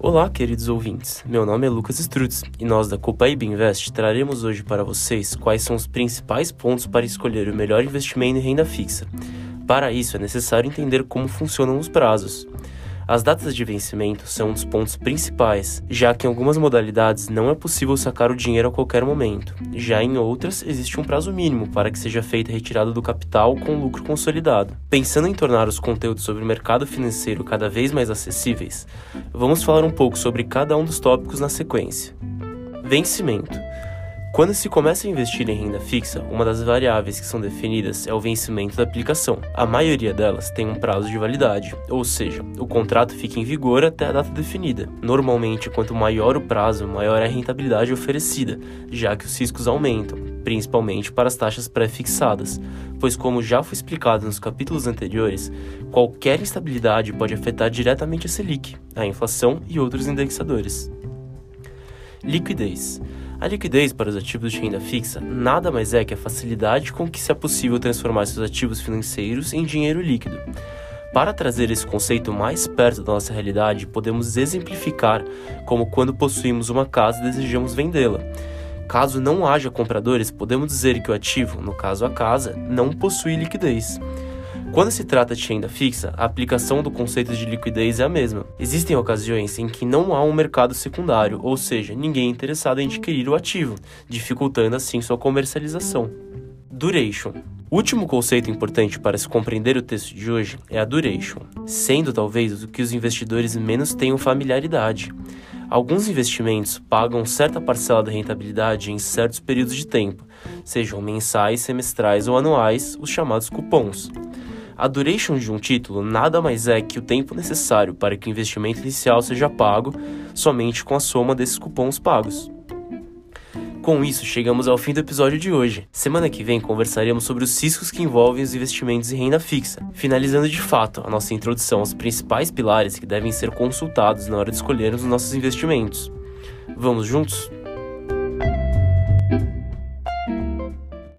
Olá, queridos ouvintes. Meu nome é Lucas Strutz e nós da Copaíba Invest traremos hoje para vocês quais são os principais pontos para escolher o melhor investimento em renda fixa. Para isso, é necessário entender como funcionam os prazos. As datas de vencimento são um dos pontos principais, já que em algumas modalidades não é possível sacar o dinheiro a qualquer momento. Já em outras, existe um prazo mínimo para que seja feita a retirada do capital com lucro consolidado. Pensando em tornar os conteúdos sobre o mercado financeiro cada vez mais acessíveis, vamos falar um pouco sobre cada um dos tópicos na sequência. Vencimento. Quando se começa a investir em renda fixa, uma das variáveis que são definidas é o vencimento da aplicação. A maioria delas tem um prazo de validade, ou seja, o contrato fica em vigor até a data definida. Normalmente, quanto maior o prazo, maior é a rentabilidade oferecida, já que os riscos aumentam, principalmente para as taxas pré-fixadas, pois, como já foi explicado nos capítulos anteriores, qualquer instabilidade pode afetar diretamente a Selic, a inflação e outros indexadores. Liquidez. A liquidez para os ativos de renda fixa nada mais é que a facilidade com que se é possível transformar seus ativos financeiros em dinheiro líquido. Para trazer esse conceito mais perto da nossa realidade, podemos exemplificar como quando possuímos uma casa e desejamos vendê-la. Caso não haja compradores, podemos dizer que o ativo, no caso a casa, não possui liquidez. Quando se trata de renda fixa, a aplicação do conceito de liquidez é a mesma. Existem ocasiões em que não há um mercado secundário, ou seja, ninguém é interessado em adquirir o ativo, dificultando assim sua comercialização. Duration. O último conceito importante para se compreender o texto de hoje é a duration, sendo talvez o que os investidores menos tenham familiaridade. Alguns investimentos pagam certa parcela da rentabilidade em certos períodos de tempo, sejam mensais, semestrais ou anuais, os chamados cupons. A duration de um título nada mais é que o tempo necessário para que o investimento inicial seja pago somente com a soma desses cupons pagos. Com isso, chegamos ao fim do episódio de hoje. Semana que vem conversaremos sobre os riscos que envolvem os investimentos em renda fixa, finalizando de fato a nossa introdução aos principais pilares que devem ser consultados na hora de escolhermos os nossos investimentos. Vamos juntos?